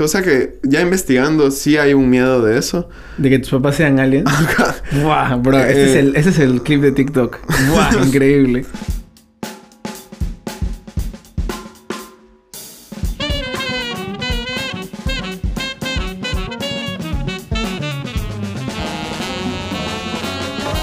Cosa que ya investigando sí hay un miedo de eso. De que tus papás sean aliens. Buah, bro, este, es Eh. el, este es el clip de TikTok. Buah, increíble.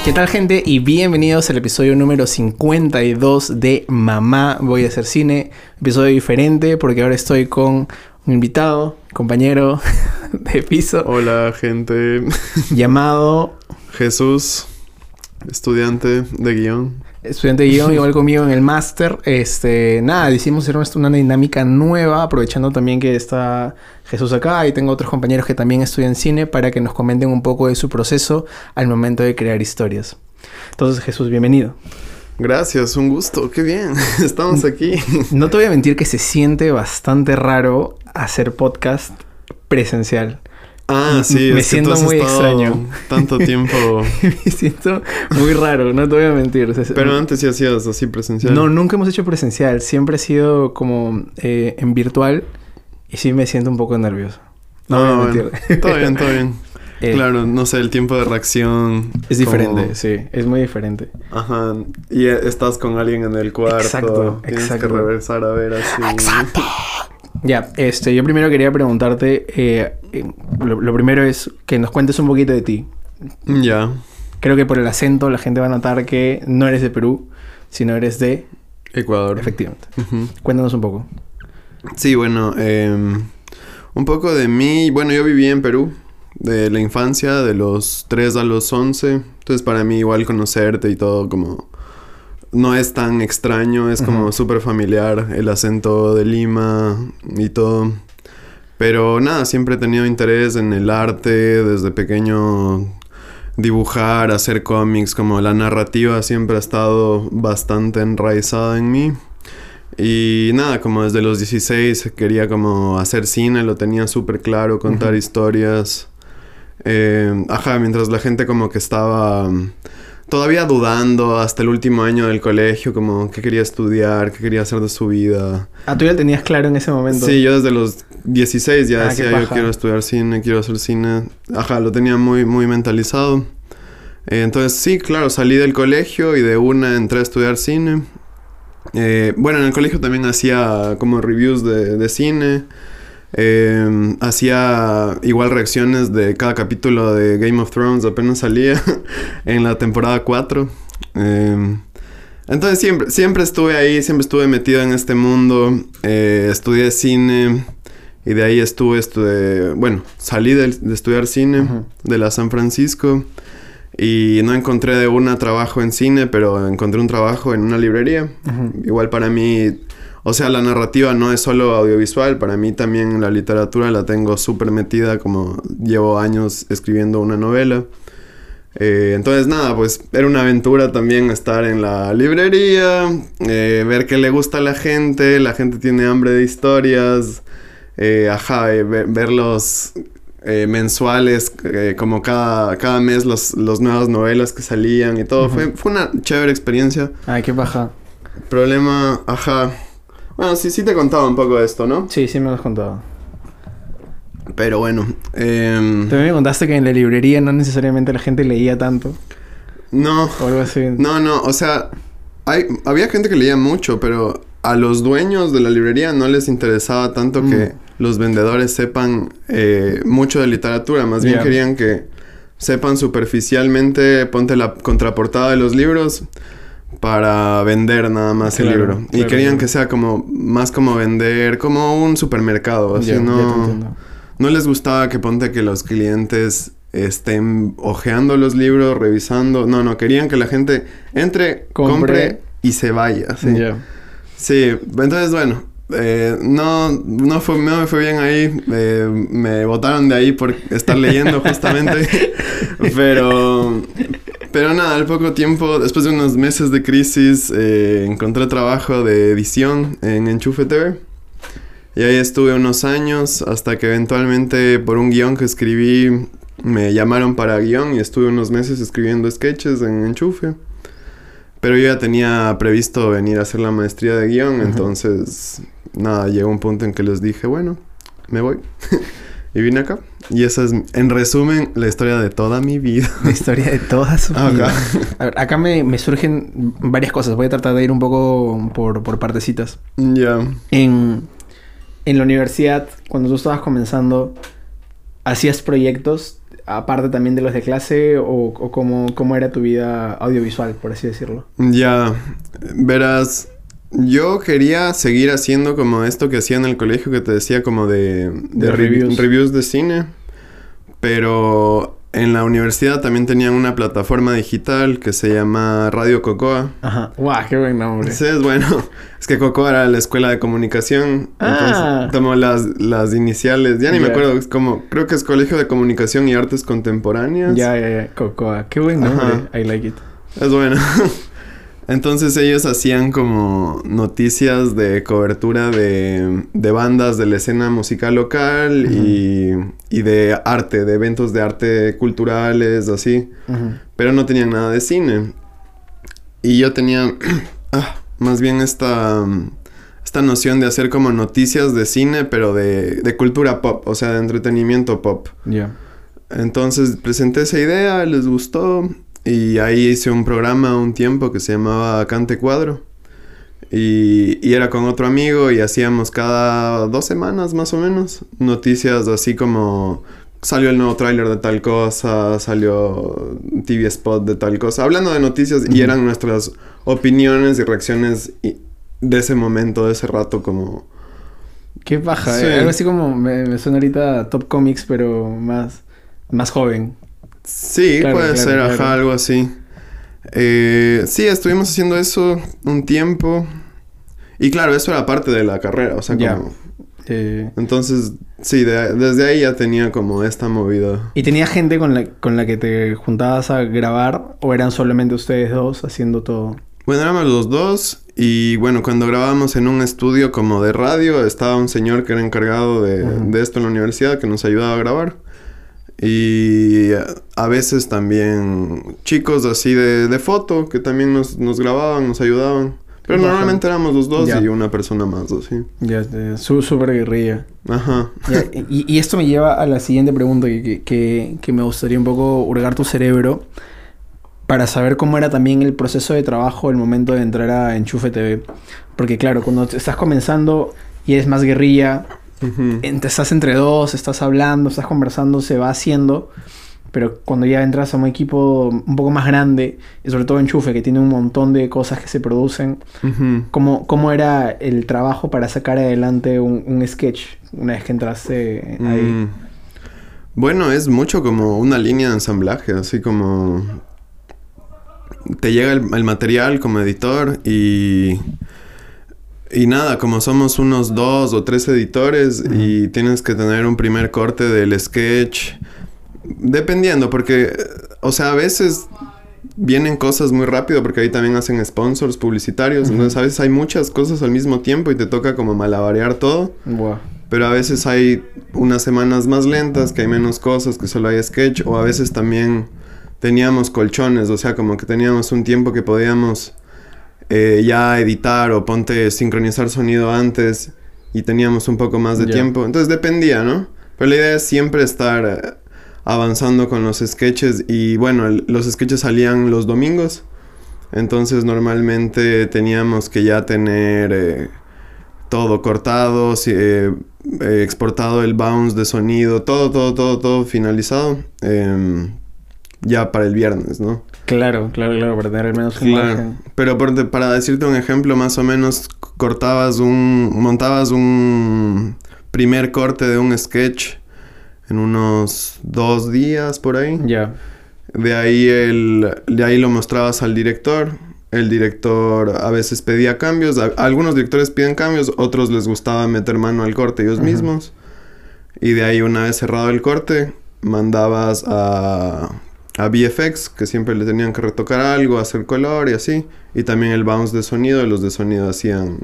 ¿Qué tal gente? Y bienvenidos al episodio número 52 de Mamá Voy a hacer cine. Episodio diferente porque ahora estoy con un invitado, compañero de piso, Hola, gente. llamado Jesús, estudiante de guion. estudiante de guion, igual conmigo en el máster. Este, nada, decidimos hacer una, una dinámica nueva, aprovechando también que está Jesús acá y tengo otros compañeros que también estudian cine para que nos comenten un poco de su proceso al momento de crear historias. Entonces, Jesús, bienvenido. Gracias, un gusto. Qué bien. Estamos aquí. No te voy a mentir que se siente bastante raro hacer podcast presencial. Ah, sí, Me es que siento tú has muy extraño. Tanto tiempo. Me siento muy raro, no te voy a mentir. O sea, Pero antes sí hacías así presencial. No, nunca hemos hecho presencial. Siempre ha sido como eh, en virtual. Y sí me siento un poco nervioso. No, voy a Ah, bueno. mentir. Todo bien, todo bien. Eh, Claro, no sé, el tiempo de reacción. Es diferente, como- sí. Es muy diferente. Ajá. Y eh, estás con alguien en el cuarto. Exacto, Tienes exacto. que regresar a ver así. Ya, este, yo primero quería preguntarte. eh, lo, lo primero es que nos cuentes un poquito de ti. Ya. Creo que por el acento la gente va a notar que no eres de Perú, sino eres de. Ecuador. Efectivamente. Cuéntanos un poco. Sí, bueno, em, un poco de mí. Bueno, yo viví en Perú de la infancia, de los 3 a los 11. Entonces, para mí, igual conocerte y todo, como. No es tan extraño, es como Ujú. súper familiar el acento de Lima y todo. Pero nada, siempre he tenido interés en el arte, desde pequeño dibujar, hacer cómics, como la narrativa siempre ha estado bastante enraizada en mí. Y nada, como desde los 16 quería como hacer cine, lo tenía súper claro, contar historias. Eh, ajá, mientras la gente como que estaba mm, todavía dudando hasta el último año del colegio, como qué quería estudiar, qué quería hacer de su vida. Ah, tú ya lo tenías claro en ese momento. Sí, yo desde los 16 ya Ah, decía yo quiero estudiar cine, quiero hacer cine. Ajá, lo tenía muy, muy mentalizado. Eh, entonces sí, claro, salí del colegio y de una entré a estudiar cine. Eh, bueno, en el colegio también hacía como reviews de, de cine. Eh, hacía igual reacciones de cada capítulo de Game of Thrones, apenas salía en la temporada 4. Eh, entonces siempre, siempre estuve ahí, siempre estuve metido en este mundo. Eh, estudié cine y de ahí estuve, estudié, bueno, salí de, estudiar cine de la San Francisco y no encontré de una trabajo en cine, pero encontré un trabajo en una librería. Igual para mí, o sea, la narrativa no es solo audiovisual, para mí también la literatura la tengo súper metida, como llevo años escribiendo una novela. Eh, entonces nada, pues era una aventura también estar en la librería, eh, ver qué le gusta a la gente, la gente tiene hambre de historias, eh, ajá, ver, ver los mensuales, como cada, cada mes los, los nuevas novelas que salían y todo. Fue, fue una chévere experiencia. Ay, qué baja. Problema, ajá. Bueno, sí, sí te contaba un poco de esto, ¿no? Sí, sí me lo has contado. Pero bueno, em, También me contaste que en la librería no necesariamente la gente leía tanto. no, O algo así. no, no, o sea, hay, había gente que leía mucho, pero a los dueños de la librería no les interesaba tanto Mm. que los vendedores sepan eh, mucho de literatura, más bien querían que sepan superficialmente, ponte la contraportada de los libros para vender nada más el Claro, libro. y querían claro. que sea como más como vender, como un supermercado, así no... les gustaba que ponte que los clientes estén ojeando los libros, revisando. No, no, querían que la gente entre, Compre. compre, y se vaya. Sí, sí entonces bueno, eh, no, no, fue, no me fue bien ahí. eh, me botaron de ahí por estar leyendo justamente. pero, pero nada, al poco tiempo, después de unos meses de crisis, eh, encontré trabajo de edición en Enchufe TV. Y ahí estuve unos años hasta que eventualmente por un guion que escribí me llamaron para guion y estuve unos meses escribiendo sketches en Enchufe. Pero yo ya tenía previsto venir a hacer la maestría de guion, entonces nada, llegó un punto en que les dije, bueno, me voy. y vine acá. Y esa es, en resumen, la historia de toda mi vida. La historia de toda su Acá. vida. A ver, acá me, me surgen varias cosas. Voy a tratar de ir un poco por, por partecitas. ya. En, en la universidad, cuando tú estabas comenzando, ¿hacías proyectos aparte también de los de clase o, o cómo, cómo era tu vida audiovisual, por así decirlo? Ya, verás, yo quería seguir haciendo como esto que hacía en el colegio que te decía como de, De revi- reviews. reviews de cine, pero en la universidad también tenían una plataforma digital que se llama Radio Cocoa. Ajá. ¡Guau! ¡Qué buen nombre! Sí, es bueno. Es que Cocoa era la escuela de comunicación. Ah. Entonces tomó las, las iniciales. Ya ni me Ya. acuerdo. Es como, creo que es Colegio de Comunicación y Artes Contemporáneas. Ya, ya, ya. Cocoa. ¡Qué buen nombre! Ajá. I like it. Es bueno. Entonces ellos hacían como noticias de cobertura de, de bandas de la escena musical local y, y de arte, de eventos de arte culturales, así. Pero no tenían nada de cine. Y yo tenía ah, más bien esta, esta noción de hacer como noticias de cine, pero de, de cultura pop, o sea, de entretenimiento pop. Ya. Entonces presenté esa idea, les gustó y ahí hice un programa un tiempo que se llamaba Cante Cuadro y, y era con otro amigo y hacíamos cada dos semanas más o menos noticias así como salió el nuevo tráiler de tal cosa, salió TV spot de tal cosa, hablando de noticias y eran nuestras opiniones y reacciones y- de ese momento, de ese rato como... Qué paja. Sí. eh. Algo así como me, me suena ahorita a Top Comics, pero más, más joven. Sí, Claro, puede claro, ser, claro. ajá, algo así. Eh, sí, estuvimos haciendo eso un tiempo. Y claro, eso era parte de la carrera, o sea, como... Eh, Entonces, sí, de- desde ahí ya tenía como esta movida. ¿Y tenía gente con la, con la que te juntabas a grabar o eran solamente ustedes dos haciendo todo? Bueno, éramos los dos y bueno, cuando grabábamos en un estudio como de radio, estaba un señor que era encargado de, de esto en la universidad que nos ayudaba a grabar. Y a- veces también chicos así de, de foto que también nos, nos grababan, nos ayudaban. Pero Baja. normalmente éramos los dos Ya. y una persona más, así. Ya, su- súper guerrilla. Ajá. Ya, y, y esto me lleva a la siguiente pregunta que, que- que- me gustaría un poco hurgar tu cerebro para saber cómo era también el proceso de trabajo el momento de entrar a Enchufe TV. Porque claro, cuando estás comenzando y eres más guerrilla, Ent- estás entre dos, estás hablando, estás conversando, se va haciendo. Pero cuando ya entras a un equipo un poco más grande, y sobre todo Enchufe, que tiene un montón de cosas que se producen, Ujú. ¿cómo, cómo era el trabajo para sacar adelante un, un sketch una vez que entraste ahí? Mm. Bueno, es mucho como una línea de ensamblaje, así como te llega el, el material como editor y y nada, como somos unos dos o tres editores y tienes que tener un primer corte del sketch, dependiendo, porque, o sea, a veces vienen cosas muy rápido porque ahí también hacen sponsors publicitarios, entonces a veces hay muchas cosas al mismo tiempo y te toca como malabarear todo. Buah. Pero a veces hay unas semanas más lentas, que hay menos cosas, que solo hay sketch. O a veces también teníamos colchones, o sea, como que teníamos un tiempo que podíamos eh, ya editar o ponte sincronizar sonido antes y teníamos un poco más de tiempo. Entonces dependía, ¿no? Pero la idea es siempre estar eh, avanzando con los sketches y bueno, el- los sketches salían los domingos. Entonces normalmente teníamos que ya tener eh, todo cortado, si- eh, eh, exportado el bounce de sonido, todo, todo, todo, todo finalizado. Ya para el viernes, ¿no? Claro, claro, claro, para tener al menos un Claro. margen. Pero por- para decirte un ejemplo, más o menos cortabas un. montabas un primer corte de un sketch en unos dos días por ahí. Ya. De ahí el, de ahí lo mostrabas al director. El director a veces pedía cambios. A- algunos directores piden cambios, otros les gustaba meter mano al corte ellos mismos. Y de ahí una vez cerrado el corte, mandabas a, a VFX, que siempre le tenían que retocar algo, hacer color y así. Y también el bounce de sonido, y los de sonido hacían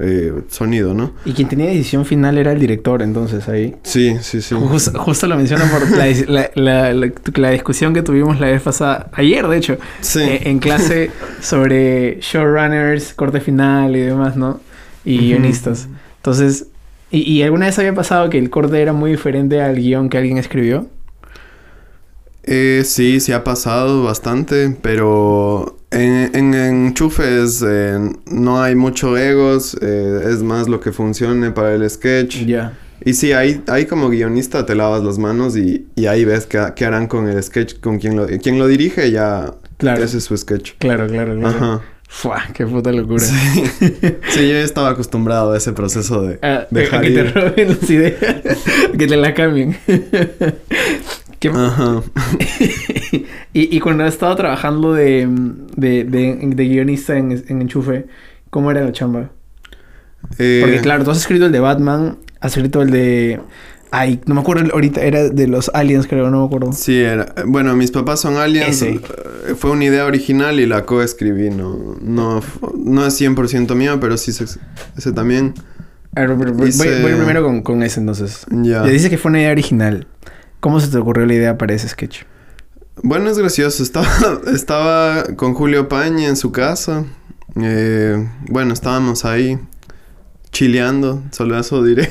eh, sonido, ¿no? Y quien tenía decisión final era el director, entonces ahí. Sí, sí, sí. Jus- justo lo menciono por la, dis- la- la- la- la discusión que tuvimos la vez pasada, ayer de hecho, Sí. eh, en clase sobre showrunners, corte final y demás, ¿no? Y guionistas. Entonces, ¿Y, ¿Y alguna vez había pasado que el corte era muy diferente al guion que alguien escribió? Eh, sí, sí ha pasado bastante, pero en, en enchufes eh, no hay mucho egos, eh, es más lo que funcione para el sketch. Ya. Y sí, ahí, ahí como guionista te lavas las manos y, y ahí ves qué, harán con el sketch, con quien lo, quien lo dirige ya Claro. ese es su sketch. Claro, claro, claro. Ajá. Fua, qué puta locura. Sí. Sí, yo estaba acostumbrado a ese proceso de Ah, dejar a que te ir. roben las ideas, que te la cambien. ¿Qué- Ajá. y, y cuando estado trabajando de, de, de, de guionista en, en Enchufe, ¿cómo era la chamba? Eh, Porque claro, tú has escrito el de Batman, has escrito el de... Ay, no me acuerdo ahorita, era de los aliens creo, no me acuerdo. Sí, era. Bueno, mis papás son aliens. Ese. eh, Fue una idea original y la coescribí. No, no, no es 100% mía, pero sí se- ese también. A ver, pero voy, Hice- voy primero con, con ese entonces. Ya. Ya dice que fue una idea original. ¿Cómo se te ocurrió la idea para ese sketch? Bueno, es gracioso. Estaba, estaba con Julio Paña en su casa. Eh, bueno, estábamos ahí chileando, solo eso diré.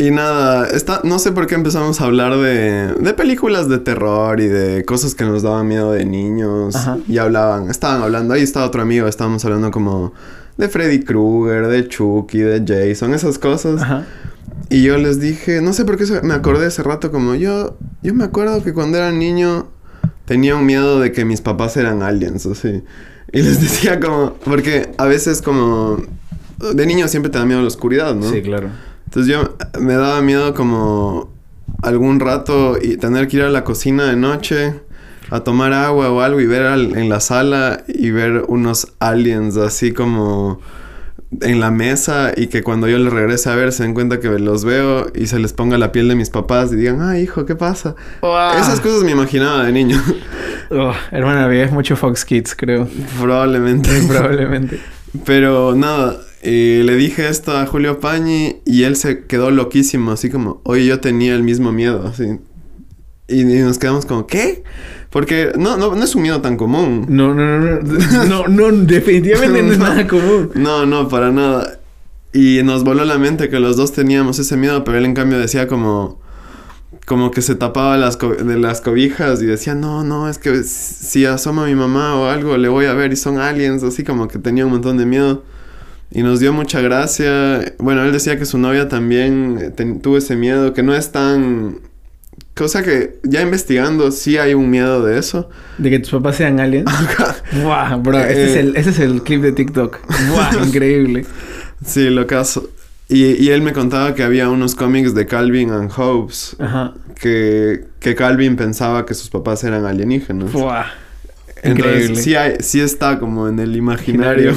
y, y nada, está, no sé por qué empezamos a hablar de, de películas de terror y de cosas que nos daban miedo de niños. Ajá. Y hablaban, estaban hablando, ahí estaba otro amigo, estábamos hablando como de Freddy Krueger, de Chucky, de Jason, esas cosas. Ajá. Y yo les dije, no sé por qué me acordé hace rato como yo, yo me acuerdo que cuando era niño tenía un miedo de que mis papás eran aliens, así. Y les decía como, porque a veces como, de niño siempre te da miedo la oscuridad, ¿no? Sí, claro. Entonces yo me daba miedo como algún rato y tener que ir a la cocina de noche a tomar agua o algo y ver al- en la sala y ver unos aliens así como en la mesa y que cuando yo les regrese a ver se den cuenta que los veo y se les ponga la piel de mis papás y digan, ay hijo, ¿qué pasa? Esas cosas me imaginaba de niño. Oh, hermana, veías mucho Fox Kids, creo. Probablemente. Probablemente. Pero nada, eh, le dije esto a Julio Pañi y él se quedó loquísimo, así como, oye, yo tenía el mismo miedo, así. Y, y nos quedamos como, ¿qué? Porque no, no, no es un miedo tan común. No, no, no, no. No, no, definitivamente no es nada común. No, no, para nada. Y nos voló la mente que los dos teníamos ese miedo, pero él en cambio decía como... Como que se tapaba las co- de las cobijas y decía, no, no, es que si asoma mi mamá o algo, le voy a ver y son aliens, así como que tenía un montón de miedo. Y nos dio mucha gracia. Bueno, él decía que su novia también eh, tuvo ese miedo, que no es tan... Cosa que ya investigando, sí hay un miedo de eso. De que tus papás sean aliens. Buah, bro, este, es Eh. el, ese es el clip de TikTok. Buah, increíble. Sí, lo caso. Y, y él me contaba que había unos cómics de Calvin and Hobbes Ajá. que, que Calvin pensaba que sus papás eran alienígenas. Buah. Entonces, Increíble. sí, hay, sí está como en el imaginario.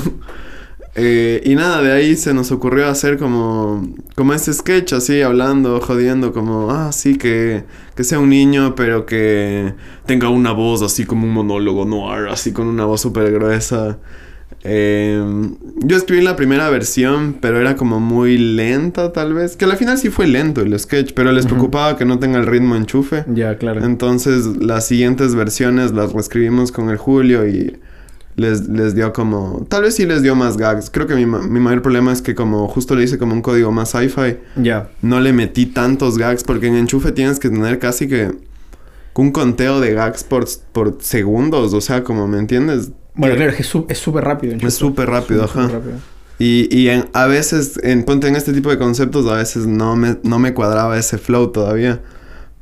Eh, y nada, de ahí se nos ocurrió hacer como, como este sketch, así, hablando, jodiendo, como, ah, sí, que, que sea un niño, pero que tenga una voz así como un monólogo noir, así con una voz súper gruesa. Eh, yo escribí la primera versión, pero era como muy lenta, tal vez. Que al final sí fue lento el sketch, pero les preocupaba que no tenga el ritmo enchufe. Ya, claro. Entonces las siguientes versiones las reescribimos con el Julio y les, les dio como... Tal vez sí les dio más gags. Creo que mi, mi mayor problema es que como justo le hice como un código más sci-fi, Ya. no le metí tantos gags porque en enchufe tienes que tener casi que un conteo de gags por, por segundos. O sea, como me entiendes. Bueno, claro, es que es súper rápido. Es súper rápido, ajá. rápido. Y, y en- a veces, en, ponte en este tipo de conceptos, a veces no me, no me cuadraba ese flow todavía.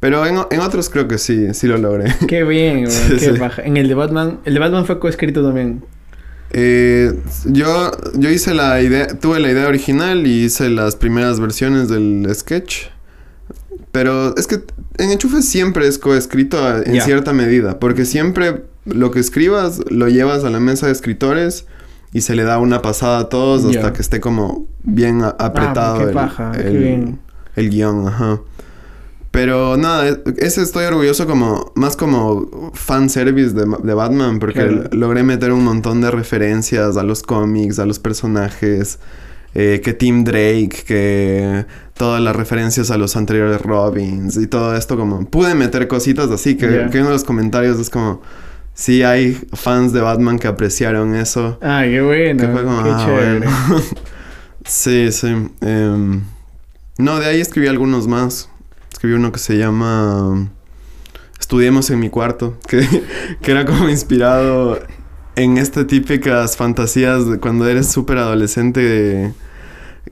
Pero en, en otros creo que sí, sí lo logré. Qué bien, Sí, qué sí. paja. En el de Batman, el de Batman fue coescrito también. Eh, yo, yo hice la idea, tuve la idea original y hice las primeras versiones del sketch. Pero es que en Enchufe siempre es coescrito en cierta medida, porque siempre lo que escribas lo llevas a la mesa de escritores y se le da una pasada a todos hasta que esté como bien a- apretado Ah, qué el, paja, qué el- bien. el guion, ajá. Pero nada, e- ese estoy orgulloso como, más como fanservice de, de Batman, porque Claro. logré meter un montón de referencias a los cómics, a los personajes, eh, que Tim Drake, que todas las referencias a los anteriores Robins y todo esto como, pude meter cositas así, que, Ya. que uno de los comentarios es como, sí hay fans de Batman que apreciaron eso. Ah, qué bueno. que fue como, qué "Ah, chévere. bueno". Sí, sí. Em, no, de ahí escribí algunos más. Escribí uno que se llama Estudiemos en mi cuarto, que, que era como inspirado en estas típicas fantasías de cuando eres súper adolescente.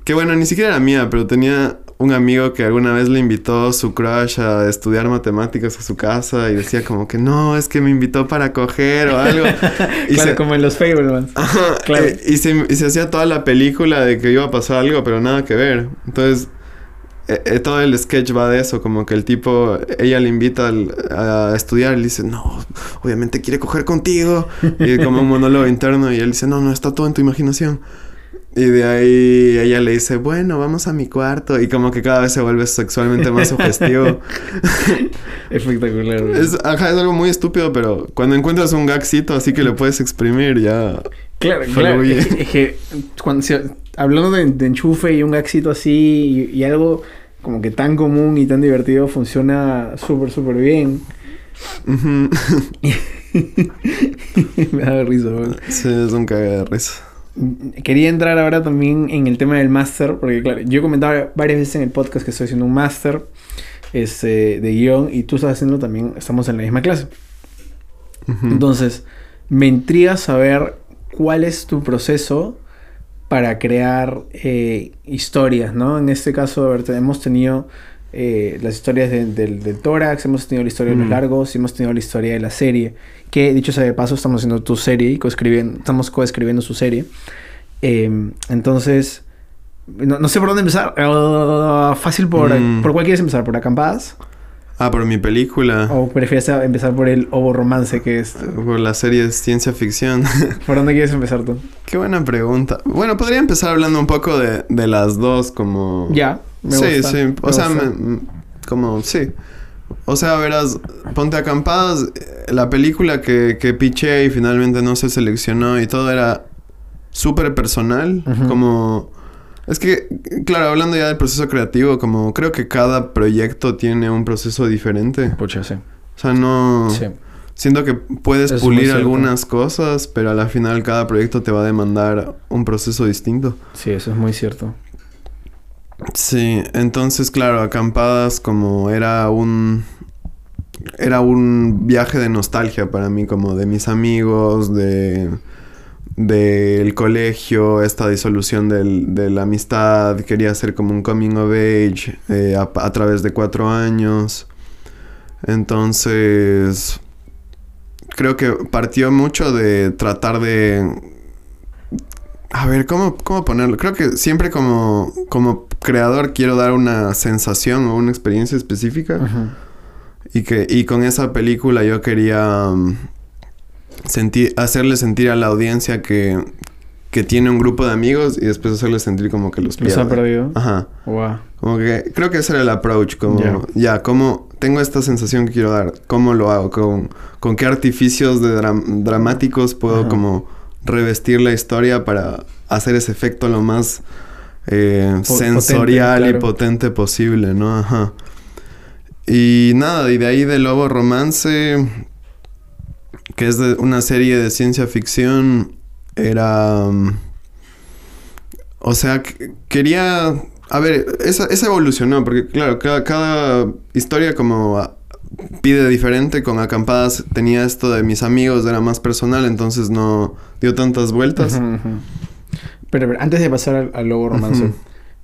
Que bueno, ni siquiera era mía, pero tenía un amigo que alguna vez le invitó su crush a estudiar matemáticas a su casa y decía como que no, es que me invitó para coger o algo. y claro, como en los Fablemans. Ajá, claro. Eh, y, se, y se hacía toda la película de que iba a pasar algo, pero nada que ver. Entonces, eh, eh, todo el sketch va de eso, como que el tipo, ella le invita al, a estudiar y le dice, no, obviamente quiere coger contigo. Y como un monólogo interno y él dice, no, no, está todo en tu imaginación. Y de ahí ella le dice, bueno, vamos a mi cuarto. Y como que cada vez se vuelve sexualmente más sugestivo. Espectacular. Es, ajá, es algo muy estúpido, pero cuando encuentras un gagcito así que lo puedes exprimir, ya... Claro, claro. Es, que cuando hablando de, enchufe y un gagcito así y, algo como que tan común y tan divertido funciona súper, súper bien. Me da risa, Sí, es un caga de risa quería entrar ahora también en el tema del máster, porque claro, yo he comentado varias veces en el podcast que estoy haciendo un máster este, de guion y tú estás haciendo también, estamos en la misma clase. Entonces, me intriga saber cuál es tu proceso para crear eh, historias, ¿no? En este caso, a ver, hemos tenido eh, las historias del, tórax, hemos tenido la historia de los mm. largos hemos tenido la historia de la serie. Que dicho sea de paso, estamos haciendo tu serie y estamos coescribiendo su serie. Em, entonces, no, sé por dónde empezar. Ah, fácil por, mm. por cuál quieres empezar, por acampadas. Ah, por mi película. ¿O prefieres empezar por el ovo romance que es? Por la serie de ciencia ficción. ¿Por dónde quieres empezar tú? Qué buena pregunta. Bueno, podría empezar hablando un poco de, de las dos, como. Ya sí, sí. O sea, como, sí. O sea, verás, Ponte Acampadas, eh, la película que, que piché y finalmente no se seleccionó y todo era súper personal. Como. Es que, claro, hablando ya del proceso creativo, como creo que cada proyecto tiene un proceso diferente. Pucha, sí. O sea, no. Sí. Siento que puedes pulir algunas cosas, pero al final cada proyecto te va a demandar un proceso distinto. Sí, eso es muy cierto. Sí, entonces claro, acampadas como era un era un viaje de nostalgia para mí, como de mis amigos, de del colegio, esta disolución del, de la amistad, quería hacer como un coming of age eh, a, a, través de cuatro años. Entonces, creo que partió mucho de tratar de a ver, ¿cómo, ¿cómo ponerlo? Creo que siempre como, como creador quiero dar una sensación o una experiencia específica. Y que y con esa película yo quería um, sentir, hacerle sentir a la audiencia que, que tiene un grupo de amigos y después hacerle sentir como que los pierde. ¿Los ha perdido? Ajá. Wow. Como que creo que ese era el approach, como ya, como tengo esta sensación que quiero dar, ¿cómo lo hago? ¿Con, con qué artificios de dramáticos puedo como revestir la historia para hacer ese efecto lo más eh, sensorial y potente posible, ¿no? Ajá. Y nada, y de ahí de Lobo Romance, que es de una serie de ciencia ficción, era... Mm, o sea, quería... A ver, esa, esa evolucionó, porque claro, cada, cada historia como pide diferente. Con acampadas tenía esto de mis amigos, era más personal, entonces no dio tantas vueltas. pero, antes de pasar al, logo romance,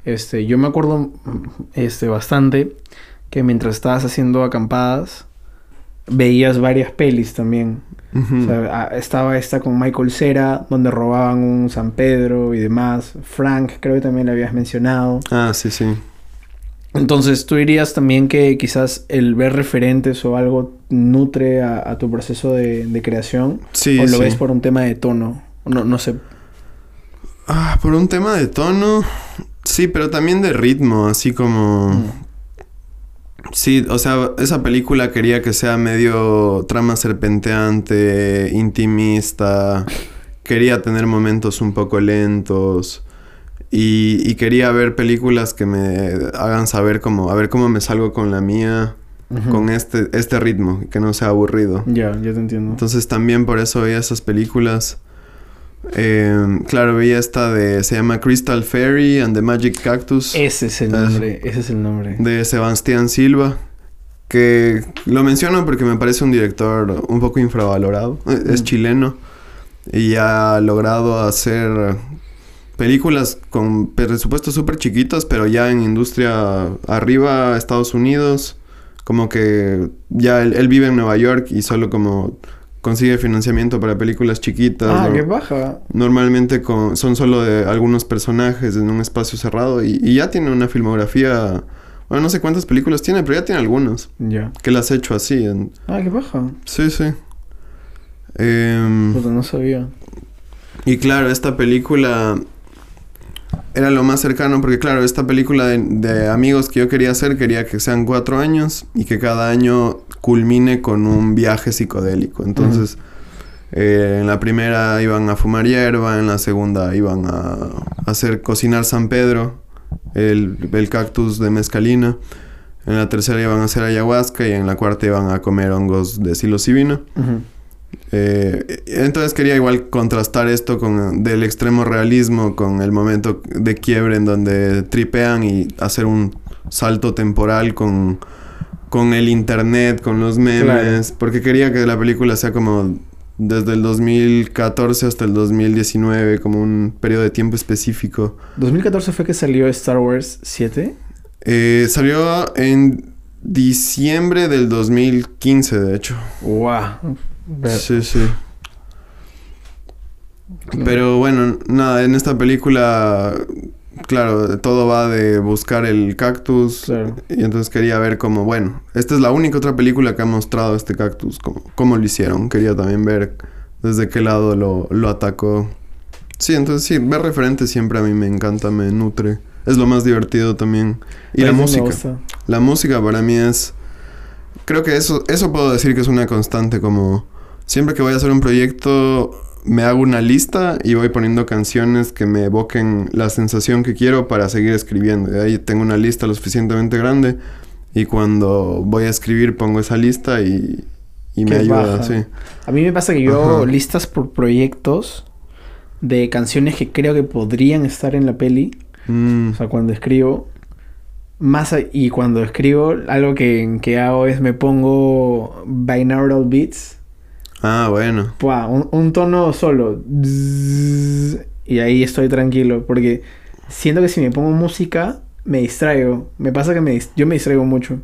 este, yo me acuerdo este, bastante que mientras estabas haciendo acampadas, veías varias pelis también. estaba esta con Michael Cera, donde robaban un San Pedro y demás. Frank, creo que también le habías mencionado. Ah, sí, sí. Entonces, ¿tú dirías también que quizás el ver referentes o algo nutre a, tu proceso de, creación? Sí. ¿O lo ves por un tema de tono? No, no sé. Ah, por un tema de tono. Sí, pero también de ritmo, así como. Mm. Sí, o sea, esa película quería que sea medio trama serpenteante, intimista. Quería tener momentos un poco lentos. Y, quería ver películas que me hagan saber cómo, a ver cómo me salgo con la mía, con este, este ritmo, que no sea aburrido. Ya, ya te entiendo. Entonces también por eso veía esas películas. Eh, claro, veía esta de... Se llama Crystal Fairy and the Magic Cactus. Ese es el Eso. nombre, ese es el nombre. de Sebastián Silva, que lo menciono porque me parece un director un poco infravalorado. Eh, Es Mm. chileno y ha logrado hacer películas con presupuestos súper chiquitos, pero ya en industria arriba, Estados Unidos, como que ya él, él vive en Nueva York y solo como consigue financiamiento para películas chiquitas. Ah, ¿no? qué baja. Normalmente con- son solo de algunos personajes en un espacio cerrado y, y ya tiene una filmografía. Bueno, no sé cuántas películas tiene, pero ya tiene algunas. Ya. Que las ha hecho así. en- Ah, qué baja. Sí, sí. Puta, no sabía. y claro, esta película era lo más cercano porque claro, esta película de, amigos que yo quería hacer quería que sean cuatro años y que cada año culmine con un viaje psicodélico. Entonces, eh, en la primera iban a fumar hierba, en la segunda iban a hacer cocinar San Pedro, el, el cactus de mezcalina. En la tercera iban a hacer ayahuasca y en la cuarta iban a comer hongos de psilocibina. Ujú. Eh, entonces quería igual contrastar esto con del extremo realismo con el momento de quiebre en donde tripean y hacer un salto temporal con, con el internet, con los memes, Claro. porque quería que la película sea como desde el 2014 hasta el 2019, como un periodo de tiempo específico. 2014 fue que salió Star Wars 7. Eh, salió en diciembre del 2015, de hecho. Wow. Sí, sí. Pero bueno, nada, en esta película, claro, todo va de buscar el cactus. Claro. Y entonces quería ver cómo, bueno, esta es la única otra película que ha mostrado este cactus, cómo, cómo lo hicieron. Quería también ver desde qué lado lo, lo atacó. Sí, entonces sí, ver referentes siempre a mí me encanta, me nutre. Es lo más divertido también. Y la música. La música para mí es... Creo que eso, eso puedo decir que es una constante, como siempre que voy a hacer un proyecto me hago una lista y voy poniendo canciones que me evoquen la sensación que quiero para seguir escribiendo. De ahí tengo una lista lo suficientemente grande y cuando voy a escribir pongo esa lista y, y me ayuda, sí. A mí me pasa que yo Ajá. listas por proyectos de canciones que creo que podrían estar en la peli. Mm, O sea, cuando escribo. Más y cuando escribo, algo que, que hago es me pongo binaural beats. Ah, bueno. Pua, un, un tono solo. Y ahí estoy tranquilo. Porque siento que si me pongo música, me distraigo. Me pasa que me, yo me distraigo mucho.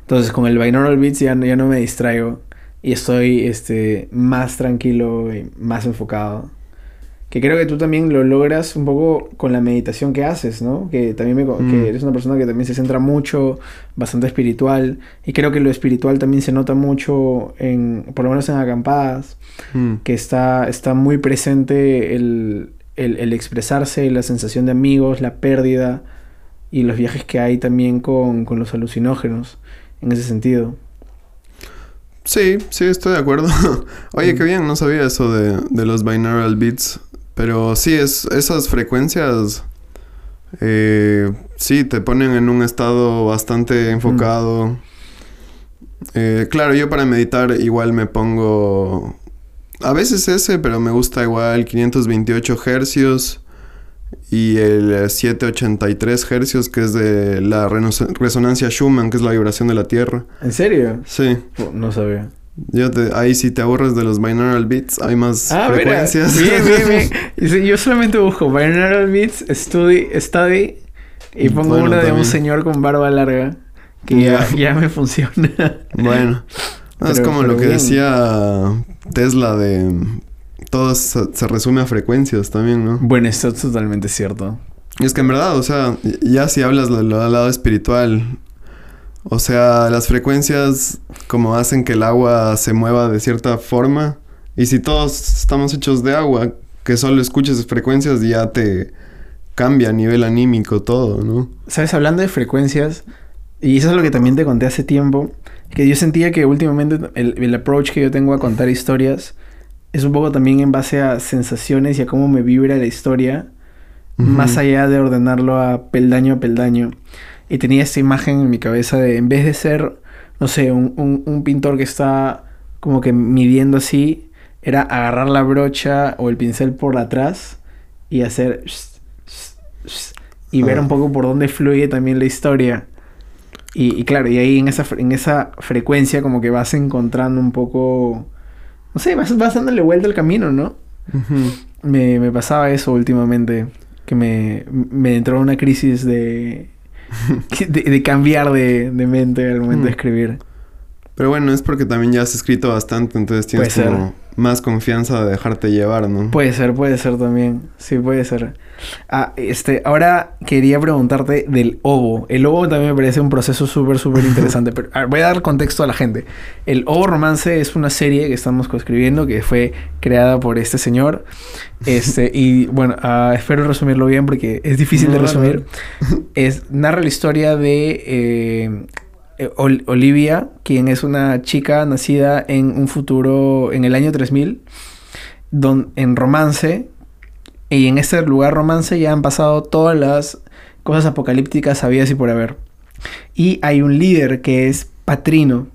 Entonces con el binaural beats ya, no- ya no me distraigo. Y estoy este, más tranquilo y más enfocado. Que creo que tú también lo logras un poco con la meditación que haces, ¿no? Que también me, Mm. que eres una persona que también se centra mucho, bastante espiritual. Y creo que lo espiritual también se nota mucho en, por lo menos en acampadas, Mm. que está, está muy presente el, el, el expresarse, la sensación de amigos, la pérdida y los viajes que hay también con, con los alucinógenos, en ese sentido. Sí, sí, estoy de acuerdo. Oye, Mm. qué bien, no sabía eso de, de los binaural beats. Pero sí, es, esas frecuencias eh, sí te ponen en un estado bastante enfocado. Eh, claro, yo para meditar igual me pongo a veces ese, pero me gusta igual 528 hercios y el eh, 783 hercios que es de la resonancia Schumann, que es la vibración de la Tierra. ¿En serio? Sí. No sabía. Yo te, ahí si te aburres de los binaural beats, hay más Ah, mira. frecuencias. Bien, bien, bien. Yo solamente busco binaural beats, study, study y pongo Bueno, uno de un señor con barba larga que ya, me funciona. bueno, no, es como lo que bien. decía Tesla de todo se, se resume a frecuencias también, ¿no? bueno, esto es totalmente cierto. Y es que en verdad, o sea, ya si hablas del lado espiritual, o sea, las frecuencias como hacen que el agua se mueva de cierta forma. Y si todos estamos hechos de agua, que solo escuches frecuencias ya te cambia a nivel anímico todo, ¿no? ¿Sabes? Hablando de frecuencias, y eso es lo que también te conté hace tiempo, que yo sentía que últimamente el, el approach que yo tengo a contar historias es un poco también en base a sensaciones y a cómo me vibra la historia, más allá de ordenarlo a peldaño a peldaño. Y tenía esta imagen en mi cabeza de, en vez de ser, no sé, un, un- un pintor que está como que midiendo así, era agarrar la brocha o el pincel por atrás y hacer... Y ver un poco por dónde fluye también la historia. Y, y claro, y ahí en esa, en esa frecuencia como que vas encontrando un poco... No sé, vas, vas dándole vuelta al camino, ¿no? Me, me pasaba eso últimamente. Que me, me entró una crisis de, de, de cambiar de, de mente al momento de Mm. escribir. Pero bueno, es porque también ya has escrito bastante, entonces tienes Puede como más confianza de dejarte llevar, ¿no? Puede ser, puede ser también. Sí, puede ser. Ah, este, ahora quería preguntarte del ovo. El ovo también me parece un proceso súper, súper interesante. Pero a ver, voy a dar contexto a la gente. El ovo romance es una serie que estamos coescribiendo que fue creada por este señor. Este, y bueno, ah, espero resumirlo bien porque es difícil de No, resumir. Es, narra la historia de eh, eh, Ol- Olivia, quien es una chica nacida en un futuro, en el año 3000, don, en romance. Y en este lugar romance ya han pasado todas las cosas apocalípticas habidas y por haber. Y hay un líder que es Patrino.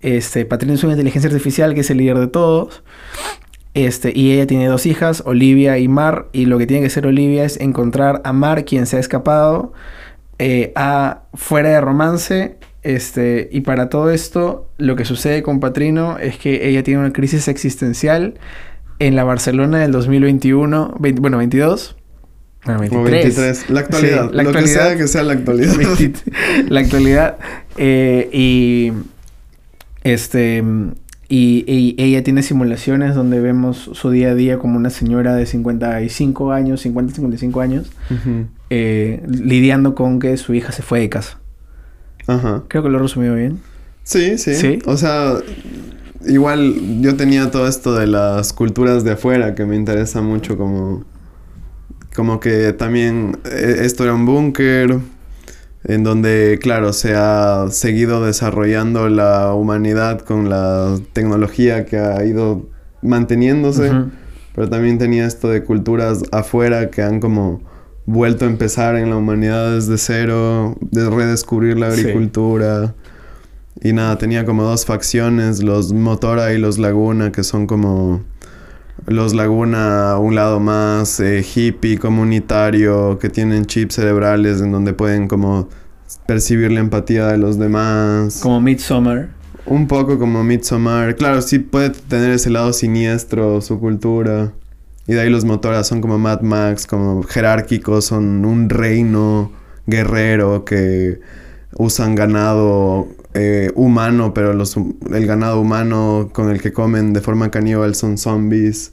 Este, Patrino es una inteligencia artificial que es el líder de todos. Este, y ella tiene dos hijas, Olivia y Mar. Y lo que tiene que hacer Olivia es encontrar a Mar, quien se ha escapado, eh, a fuera de romance. Este, y para todo esto, lo que sucede con Patrino es que ella tiene una crisis existencial en la Barcelona del 2021, 20 bueno, 22. Bueno, O 23. 23. La actualidad. Sí, la Lo que sea que sea la actualidad. 20 la actualidad. eh, y este y, y ella tiene simulaciones donde vemos su día a día como una señora de 55 años, 50, 55 años, eh, lidiando con que su hija se fue de casa. Ajá. Creo que lo he resumido bien. Sí, sí, ¿Sí? O sea, igual yo tenía todo esto de las culturas de afuera que me interesa mucho como... Como que también eh, esto era un búnker en donde, claro, se ha seguido desarrollando la humanidad con la tecnología que ha ido manteniéndose. Pero también tenía esto de culturas afuera que han como vuelto a empezar en la humanidad desde cero, de redescubrir la Sí. agricultura. Y nada, tenía como dos facciones, los Motora y los Laguna, que son como los Laguna, un lado más eh, hippie, comunitario, que tienen chips cerebrales en donde pueden como percibir la empatía de los demás. Como Midsommar. Un poco como Midsommar. Claro, sí puede tener ese lado siniestro, su cultura. Y de ahí los motoras son como Mad Max, como jerárquicos, son un reino guerrero que usan ganado eh, humano, pero los, el ganado humano con el que comen de forma caníbal son zombies.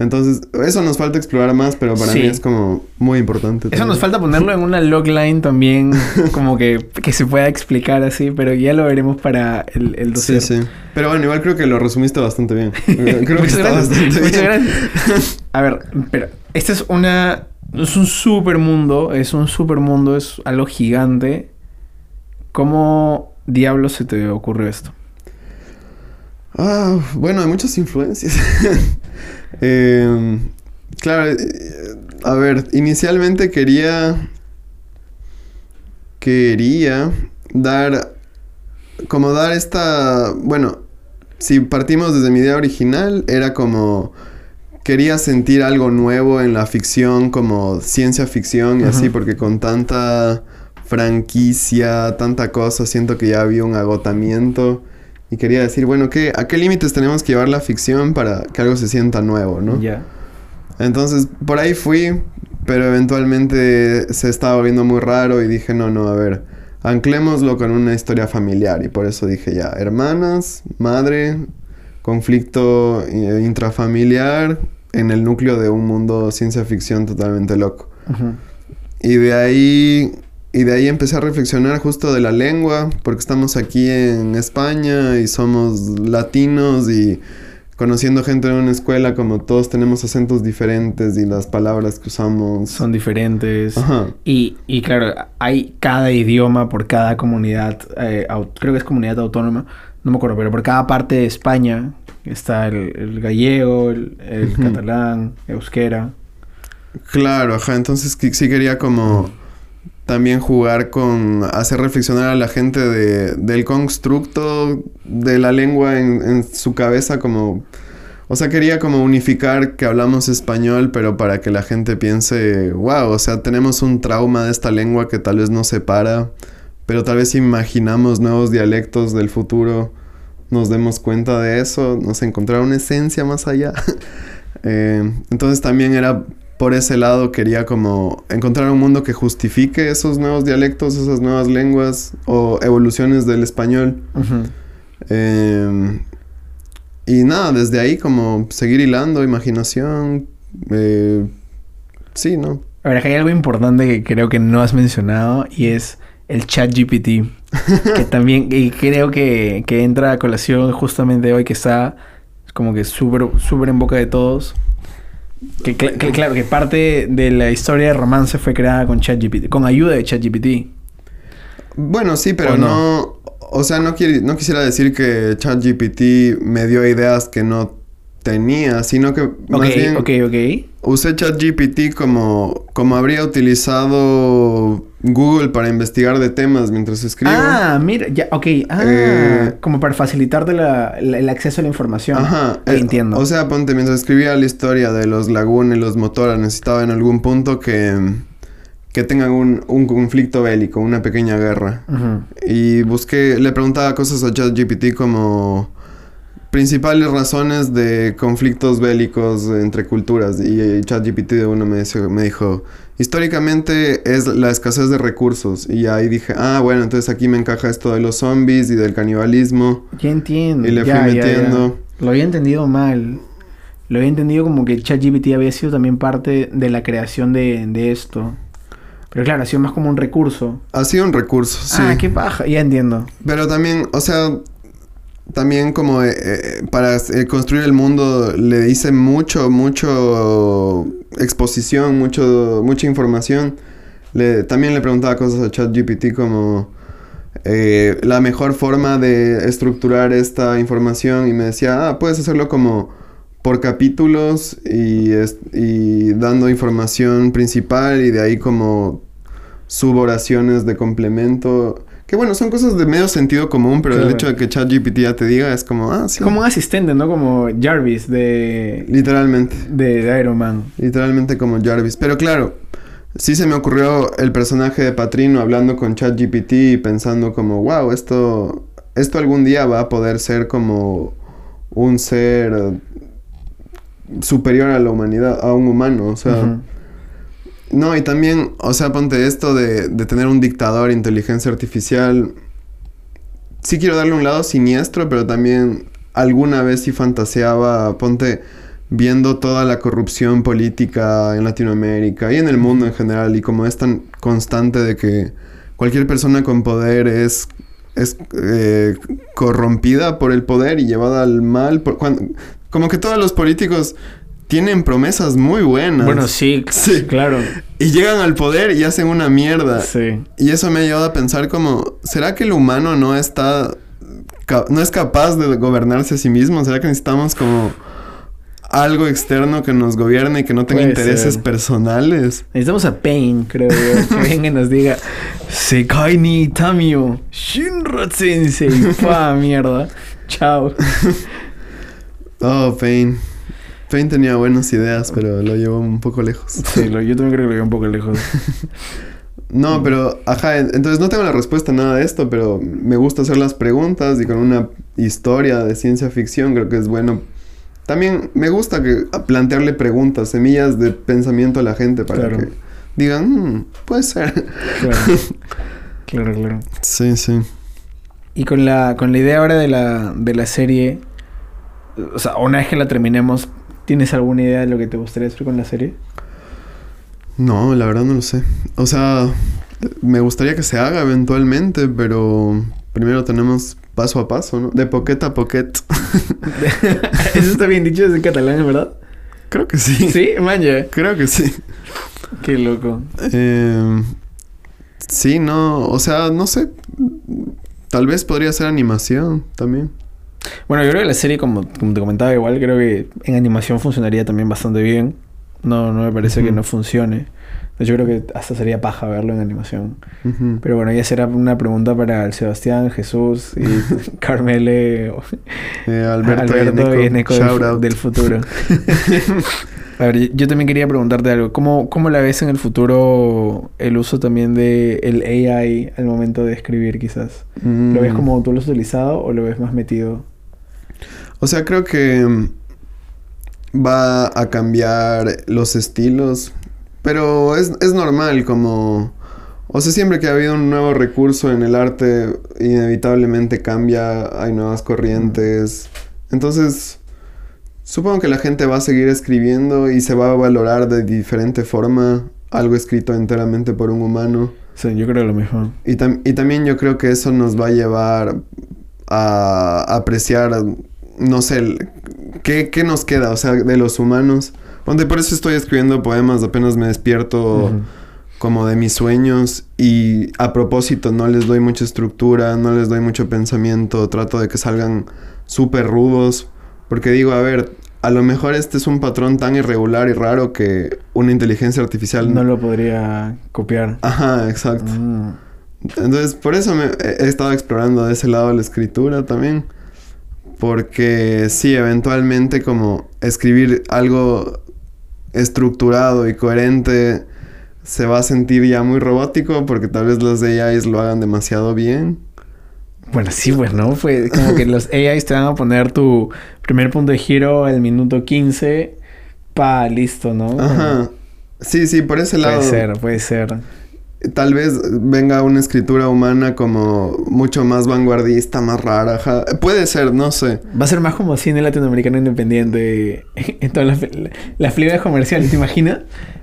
Entonces, eso nos falta explorar más, pero para Sí. mí es como muy importante. Eso también. nos falta ponerlo en una logline también, como que, que se pueda explicar así, pero ya lo veremos para el, el Sí, dossier. sí. Pero bueno, igual creo que lo resumiste bastante bien. Creo que está bastante Muchas bien. gracias. A ver, pero este es una es un super mundo, es un super mundo, es algo gigante. ¿Cómo diablos se te ocurrió esto? Ah, bueno, hay muchas influencias. Em, claro, eh, a ver, inicialmente quería. Quería dar. Como dar esta. Bueno, si partimos desde mi idea original, era como. Quería sentir algo nuevo en la ficción, como ciencia ficción y así, porque con tanta franquicia, tanta cosa, siento que ya había un agotamiento. Y quería decir, bueno, ¿qué, ¿a qué límites tenemos que llevar la ficción para que algo se sienta nuevo, no? Ya. Entonces, por ahí fui, pero eventualmente se estaba volviendo muy raro y dije, no, no, a ver, anclémoslo con una historia familiar. Y por eso dije, ya, hermanas, madre, conflicto eh, intrafamiliar en el núcleo de un mundo ciencia ficción totalmente loco. Ujú. Y de ahí y de ahí empecé a reflexionar justo de la lengua, porque estamos aquí en España y somos latinos y conociendo gente en una escuela como todos tenemos acentos diferentes y las palabras que usamos Son diferentes. Ajá. Y, y claro, hay cada idioma por cada comunidad, eh, creo que es comunidad autónoma, no me acuerdo, pero por cada parte de España está el, el gallego, el, catalán, euskera. Claro, ajá, entonces sí quería como también jugar con hacer reflexionar a la gente de, del constructo de la lengua en, en su cabeza como O sea, quería como unificar que hablamos español, pero para que la gente piense, wow, o sea, tenemos un trauma de esta lengua que tal vez nos separa, pero tal vez imaginamos nuevos dialectos del futuro, nos demos cuenta de eso, nos encontrar una esencia más allá. Eh, entonces también era por ese lado, quería como encontrar un mundo que justifique esos nuevos dialectos, esas nuevas lenguas o evoluciones del español. Y nada, desde ahí como seguir hilando, imaginación. Eh, sí, ¿no? A ver, hay algo importante que creo que no has mencionado y es el chat GPT. que también y creo que, que, entra a colación justamente hoy que está como que súper super en boca de todos. Que, claro, que parte de la historia de romance fue creada con ChatGPT, con ayuda de ChatGPT. Bueno, sí, pero no? O sea, no, no quisiera decir que ChatGPT me dio ideas que no tenía, sino que más bien ok, ok. usé ChatGPT como, como habría utilizado Google para investigar de temas mientras escribo. Ah, mira, ya, ok. Ah, eh, como para facilitarte el acceso a la información. Ajá. Eh, entiendo. O sea, ponte, mientras escribía la historia de los lagunes y los motoras, necesitaba en algún punto que que tengan un, un, conflicto bélico, una pequeña guerra. Y busqué, le preguntaba cosas a ChatGPT como principales razones de conflictos bélicos entre culturas. Y ChatGPT de uno me, me dijo, históricamente es la escasez de recursos. Y ahí dije, ah, bueno, entonces aquí me encaja esto de los zombies y del canibalismo. Ya entiendo. Y le fui metiendo. Lo había entendido mal. Lo había entendido como que ChatGPT había sido también parte de la creación de, de esto. Pero claro, ha sido más como un recurso. Ha sido un recurso, sí. Ah, qué paja, ya entiendo. Pero también, o sea, también como eh, eh, para eh, construir el mundo le dice mucho, mucho exposición, mucho, mucha información. También le preguntaba cosas a ChatGPT como la mejor forma de estructurar esta información y me decía, ah, puedes hacerlo como por capítulos y, y dando información principal y de ahí como suboraciones de complemento. Que bueno, son cosas de medio sentido común, pero el hecho de que ChatGPT ya te diga es como, ah, sí. Como un asistente, ¿no? Como Jarvis de... Literalmente. De, de Iron Man. Literalmente como Jarvis. Pero claro, sí se me ocurrió el personaje de Patrino hablando con ChatGPT y pensando como, wow, esto, esto algún día va a poder ser como un ser superior a la humanidad, a un humano, o sea... No, y también, o sea, ponte esto de, de tener un dictador, inteligencia artificial. Sí quiero darle un lado siniestro, pero también alguna vez sí fantaseaba, ponte viendo toda la corrupción política en Latinoamérica y en el mundo en general, y como es tan constante de que cualquier persona con poder es, es eh, corrompida por el poder y llevada al mal. Por, como que todos los políticos tienen promesas muy buenas. Bueno, sí, sí, claro. Y llegan al poder y hacen una mierda. Sí. Y eso me ha llevado a pensar como, ¿será que el humano no está, no es capaz de gobernarse a sí mismo? ¿Será que necesitamos como algo externo que nos gobierne y que no tenga intereses personales? Necesitamos a Pain, creo yo. que venga y nos diga, Sekai ni Tamio, Shinra Sensei. Pa, mierda. Chao. Oh, Pain. Pain tenía buenas ideas, pero lo llevó un poco lejos. Sí, yo también creo que lo llevó un poco lejos. no, pero, ajá, entonces no tengo la respuesta a nada de esto, pero me gusta hacer las preguntas y con una historia de ciencia ficción creo que es bueno. También me gusta que plantearle preguntas, semillas de pensamiento a la gente para que digan, mm, puede ser. Claro. claro, claro. Sí, sí. Y con la, con la idea ahora de la, de la serie, o sea, una vez que la terminemos, ¿tienes alguna idea de lo que te gustaría hacer con la serie? No, la verdad no lo sé. O sea, me gustaría que se haga eventualmente, pero primero tenemos paso a paso, ¿no? De poquet a poquet. Eso está bien dicho desde catalán, ¿verdad? Creo que sí. ¿Sí? Manja. Creo que sí. Qué loco. Eh, sí, no, o sea, no sé. Tal vez podría ser animación también. Bueno, yo creo que la serie, como, como te comentaba, igual creo que en animación funcionaría también bastante bien. No, no me parece que no funcione. Yo creo que hasta sería paja verlo en animación. Pero bueno, ya será una pregunta para el Sebastián, Jesús y Carmele, Eh, Alberto, Alberto y Eneco, del, del futuro. A ver, yo también quería preguntarte algo. ¿Cómo, ¿Cómo la ves en el futuro el uso también de el AI al momento de escribir quizás? ¿Lo ves Mm. como tú lo has utilizado o lo ves más metido? O sea, creo que mm, va a cambiar los estilos, pero es, es normal como... O sea, siempre que ha habido un nuevo recurso en el arte, inevitablemente cambia, hay nuevas corrientes. Entonces, supongo que la gente va a seguir escribiendo y se va a valorar de diferente forma algo escrito enteramente por un humano. Sí, yo creo lo mismo. Y, tam- y también yo creo que eso nos va a llevar a apreciar, no sé, ¿qué, qué nos queda, o sea, de los humanos. Donde por eso estoy escribiendo poemas, apenas me despierto como de mis sueños y a propósito no les doy mucha estructura, no les doy mucho pensamiento, trato de que salgan súper rudos, porque digo, a ver, a lo mejor este es un patrón tan irregular y raro que una inteligencia artificial... No lo podría copiar. Ajá, exacto. Mm. Entonces, por eso me he he estado explorando de ese lado la escritura también. Porque sí, eventualmente como escribir algo estructurado y coherente se va a sentir ya muy robótico porque tal vez los AIs lo hagan demasiado bien. Bueno, sí, pues, ¿no? Fue como que los AIs te van a poner tu primer punto de giro al minuto 15. Pa, listo, ¿no? Ajá. Sí, sí, por ese lado. Puede ser, puede ser. Tal vez venga una escritura humana como mucho más vanguardista, más rara. Puede ser, no sé. Va a ser más como cine latinoamericano independiente en todas las, las películas comerciales, ¿te imaginas?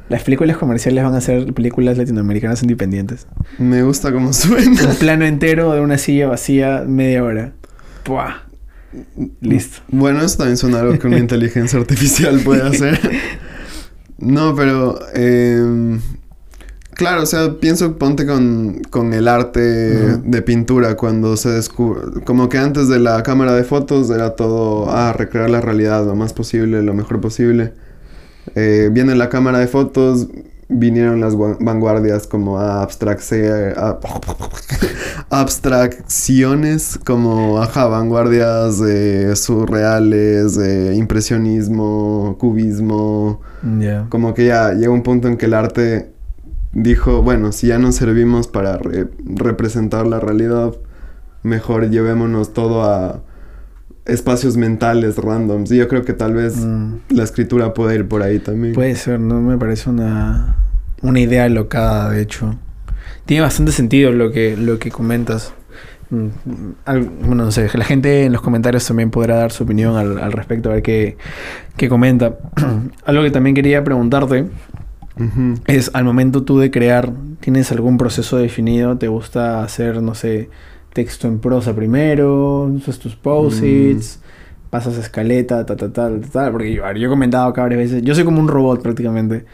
Las películas comerciales van a ser películas latinoamericanas independientes. Me gusta cómo suena. Un plano entero de una silla vacía, media hora. ¡Puah! Listo. Bueno, eso también suena algo que una inteligencia artificial puede hacer. No, pero... em, claro, o sea, pienso, ponte con, con el arte de pintura. Cuando se descubre... Como que antes de la cámara de fotos era todo, ah, recrear la realidad lo más posible, lo mejor posible. Eh, viene la cámara de fotos, vinieron las gua- vanguardias como a abstracciones, como, ajá, vanguardias eh, surreales, eh, impresionismo, cubismo, como que ya llega un punto en que el arte dijo, bueno, si ya nos servimos para re- representar la realidad, mejor llevémonos todo a espacios mentales randoms. Y yo creo que tal vez Mm. la escritura puede ir por ahí también. Puede ser, no me parece una, una idea locada, de hecho. Tiene bastante sentido lo que, lo que comentas. Mm, al- bueno, no sé, la gente en los comentarios también podrá dar su opinión al, al respecto, a ver qué, qué comenta. Algo que también quería preguntarte Ujú. es, al momento tú de crear, ¿tienes algún proceso definido? ¿Te gusta hacer, no sé, texto en prosa primero? ¿Usas tus posits? Pasas a escaleta, ta, ta, tal, ta, tal. Porque yo, yo he comentado acá varias veces. Yo soy como un robot prácticamente.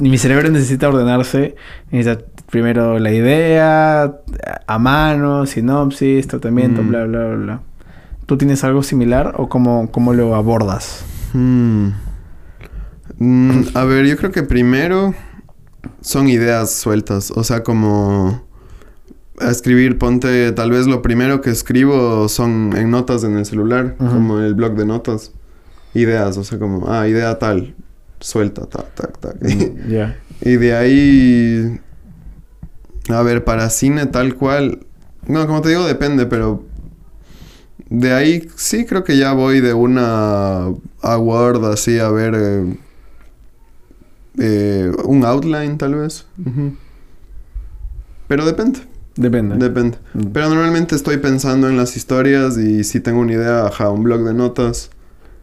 Y, mi cerebro necesita ordenarse. Necesita primero la idea, a mano, sinopsis, tratamiento, Mm. bla, bla, bla, bla. ¿Tú tienes algo similar o cómo, cómo lo abordas? Hmm. Mm, a ver, yo creo que primero son ideas sueltas. O sea, como a escribir, ponte, tal vez lo primero que escribo son en notas en el celular, Ujú. como el blog de notas. Ideas, o sea, como, ah, idea tal, suelta, tac, tac, tac. Mm, y de ahí, a ver, para cine tal cual, no, como te digo, depende, pero de ahí sí creo que ya voy de una a Word así a ver eh, eh, un outline tal vez. Pero depende, Depende. depende. Mm. Pero normalmente estoy pensando en las historias y si tengo una idea, ajá, un blog de notas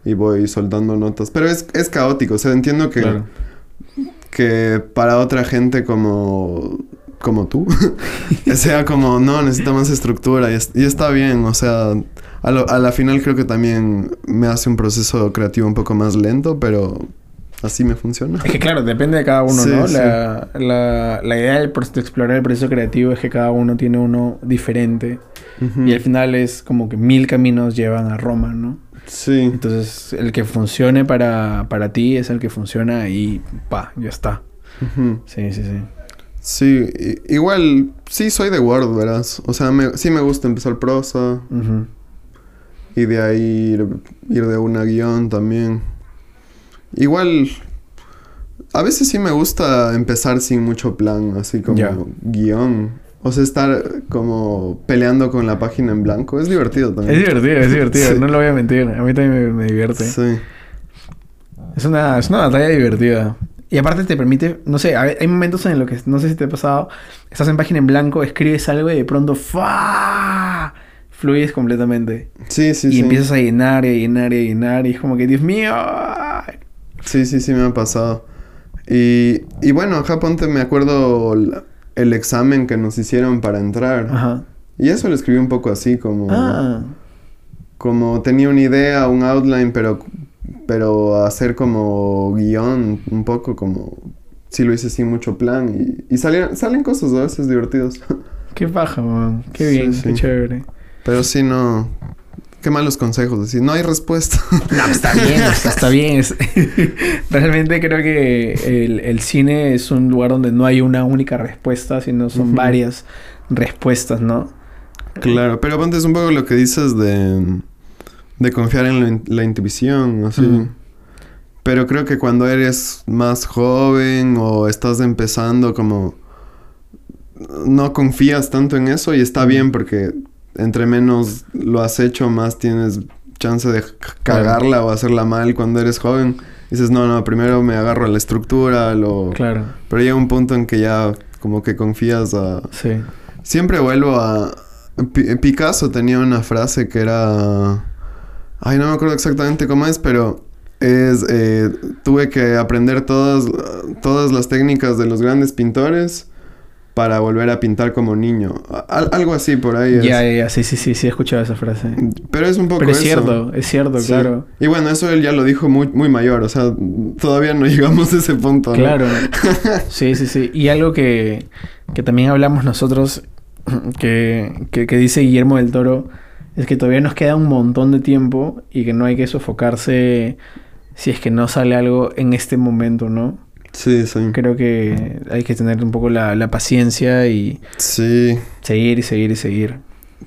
y voy soltando notas. Pero es, es caótico, o sea, entiendo que, Claro. que para otra gente como, como tú, sea como, no, necesita más estructura y, es- y está bien, o sea, a, lo- a la final creo que también me hace un proceso creativo un poco más lento, pero así me funciona. Es que claro, depende de cada uno, Sí, ¿no? sí. La, la, la idea de explorar el proceso creativo es que cada uno tiene uno diferente. Y al final es como que mil caminos llevan a Roma, ¿no? Sí, Entonces, el que funcione para, para ti es el que funciona y pa, ya está. Sí, sí, sí. Sí, igual, sí soy de Word, verás. O sea, me- sí me gusta empezar prosa y de ahí ir, ir de una guion también. Igual, a veces sí me gusta empezar sin mucho plan, así como guion. O sea, estar como peleando con la página en blanco. Es divertido Es también. divertido, es divertido. Sí. No lo voy a mentir. A mí también me, me divierte. Sí. Es una, es una batalla divertida. Y aparte te permite, no sé, hay momentos en los que, no sé si te ha pasado, estás en página en blanco, escribes algo y de pronto ¡fa! fluyes completamente. Sí, sí, y sí. empiezas a llenar y a llenar y a llenar y es como que, Dios mío. Sí, sí, sí me ha pasado. Y, y bueno, acá ponte, me acuerdo la- el examen que nos hicieron para entrar. Ajá. Y eso lo escribí un poco así, como, Ah, como tenía una idea, un outline, pero, pero hacer como guion, un poco como, sí lo hice sin mucho plan. Y, y salieron, salen cosas a veces divertidas. qué paja, man. Qué Sí, bien, sí. qué chévere. pero sí, no, qué malos consejos, decir, no hay respuesta. No, está bien, está, está bien. Realmente creo que el, el cine es un lugar donde no hay una única respuesta, sino son varias respuestas, ¿no? claro, pero ponte es un poco lo que dices de, de confiar en la, in- la intuición, así. Pero creo que cuando eres más joven o estás empezando como no confías tanto en eso y está bien porque entre menos lo has hecho más tienes chance de cagarla o hacerla mal cuando eres joven. Dices, no, no, primero me agarro a la estructura, lo... Claro, Pero llega un punto en que ya como que confías a... sí. Siempre vuelvo a... Pi- Picasso tenía una frase que era... Ay, no me acuerdo exactamente cómo es, pero es... eh, tuve que aprender todas, todas las técnicas de los grandes pintores para volver a pintar como niño. Al- algo así por ahí. Ya, ya, sí, sí, sí, sí, he escuchado esa frase. Pero es un poco Pero es eso. cierto, es cierto, Sí. claro. Y bueno, eso él ya lo dijo muy, muy mayor, o sea, todavía no llegamos a ese punto. ¿no? Claro. Sí, sí, sí. Y algo que, que también hablamos nosotros, que, que, que dice Guillermo del Toro, es que todavía nos queda un montón de tiempo y que no hay que sofocarse si es que no sale algo en este momento, ¿no? Sí, sí. Creo que hay que tener un poco la, la paciencia y Sí. seguir y seguir y seguir.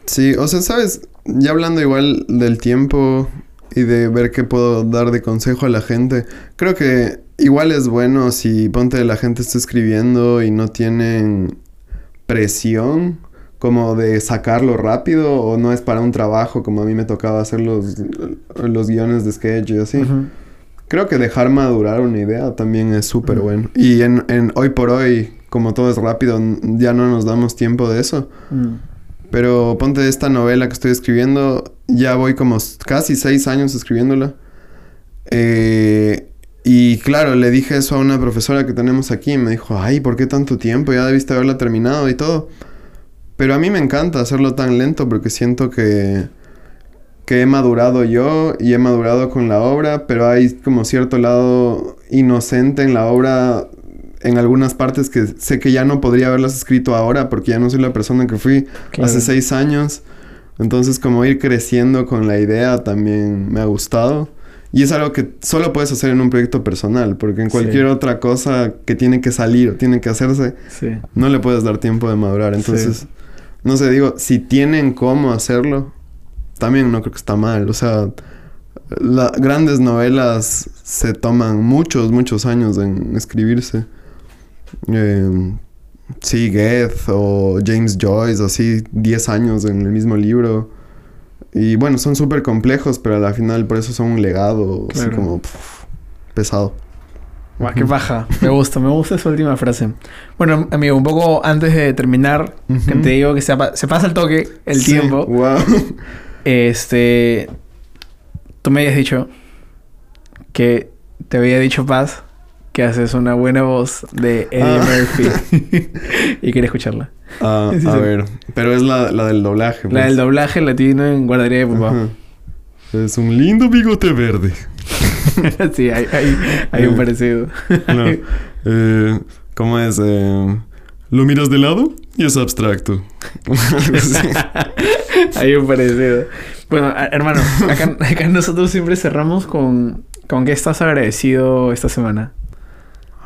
Sí, o sea, sabes, ya hablando igual del tiempo y de ver qué puedo dar de consejo a la gente, creo que igual es bueno si ponte la gente está escribiendo y no tienen presión como de sacarlo rápido o no es para un trabajo como a mí me tocaba hacer los, los guiones de sketch y así. Ujú. Creo que dejar madurar una idea también es súper bueno. Y en, en hoy por hoy, como todo es rápido, ya no nos damos tiempo de eso. Mm. Pero ponte esta novela que estoy escribiendo, ya voy como casi seis años escribiéndola. Eh, y claro, le dije eso a una profesora que tenemos aquí y me dijo, ay, ¿por qué tanto tiempo? Ya debiste haberla terminado y todo. Pero a mí me encanta hacerlo tan lento porque siento que, que he madurado yo y he madurado con la obra, pero hay como cierto lado inocente en la obra en algunas partes que sé que ya no podría haberlas escrito ahora porque ya no soy la persona que fui Claro. hace seis años. Entonces como ir creciendo con la idea también me ha gustado. Y es algo que solo puedes hacer en un proyecto personal, porque en Sí. cualquier otra cosa que tiene que salir o tiene que hacerse, Sí. no le puedes dar tiempo de madurar. Entonces, no sé, digo, si tienen cómo hacerlo, también no creo que está mal. O sea, las grandes novelas se toman muchos, muchos años en escribirse. Eh, sí, Goethe o James Joyce, así 10 años en el mismo libro. Y bueno, son súper complejos, pero a la final por eso son un legado así como pesado. Guau, qué baja. Me gusta, me gusta esa última frase. Bueno, amigo, un poco antes de terminar, que te digo que se, pasa el toque, el Sí, tiempo. Wow. Este. Tú me habías dicho que te había dicho Paz que haces una buena voz de Eddie Ah. Murphy. y quería escucharla. Ah, Sí, a sí. ver, pero es la, la del doblaje. La pues. del doblaje latino en guardería de papá. Ajá. Es un lindo bigote verde. sí, hay, hay, hay un parecido. No. Eh, ¿Cómo es? Eh, lo miras de lado y es abstracto. Hay un parecido. Bueno, hermano, acá, acá nosotros siempre cerramos con, con qué estás agradecido esta semana.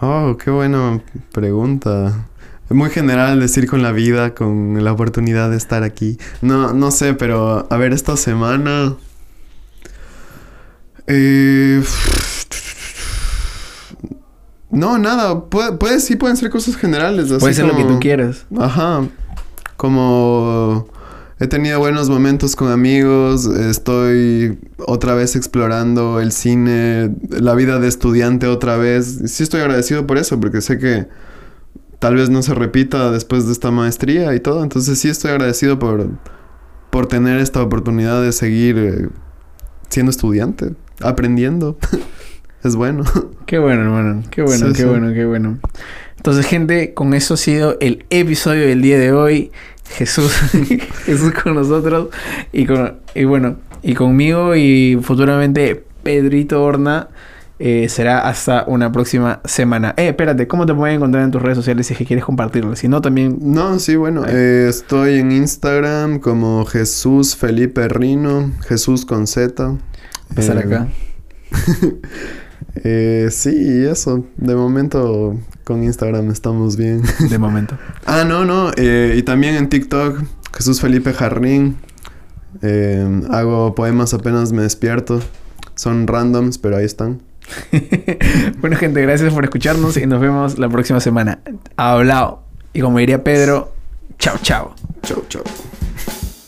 Oh, qué buena pregunta. Es muy general decir con la vida, con la oportunidad de estar aquí. No, no sé, pero a ver, esta semana... Eh, no, nada. Puede, sí pueden ser cosas generales. Puede ser lo que tú quieras. Ajá. Como he tenido buenos momentos con amigos. Estoy otra vez explorando el cine, la vida de estudiante otra vez. Sí estoy agradecido por eso, porque sé que tal vez no se repita después de esta maestría y todo. Entonces sí estoy agradecido por, por tener esta oportunidad de seguir eh, siendo estudiante, aprendiendo. es bueno. Qué bueno, hermano. Qué bueno, qué bueno, qué bueno. Entonces, gente, con eso ha sido el episodio del día de hoy. Jesús, Jesús con nosotros y con y bueno, y conmigo y futuramente Pedrito Horna. Eh, será hasta una próxima semana. Eh, espérate, ¿cómo te pueden encontrar en tus redes sociales si es que quieres compartirlo? Si no, también... No, sí, bueno, eh, estoy en Instagram como Jesús Felipe Rino, Jesús con Z. Pasar acá. Eh, sí, eso. De momento con Instagram estamos bien. De momento. ah, no, no. Eh, y también en TikTok, Jesús Felipe Jarrín. Eh, hago poemas apenas me despierto. Son randoms, pero ahí están. bueno, gente, gracias por escucharnos y nos vemos la próxima semana. Hablado. Y como diría Pedro, chao, chao. Chao, chao.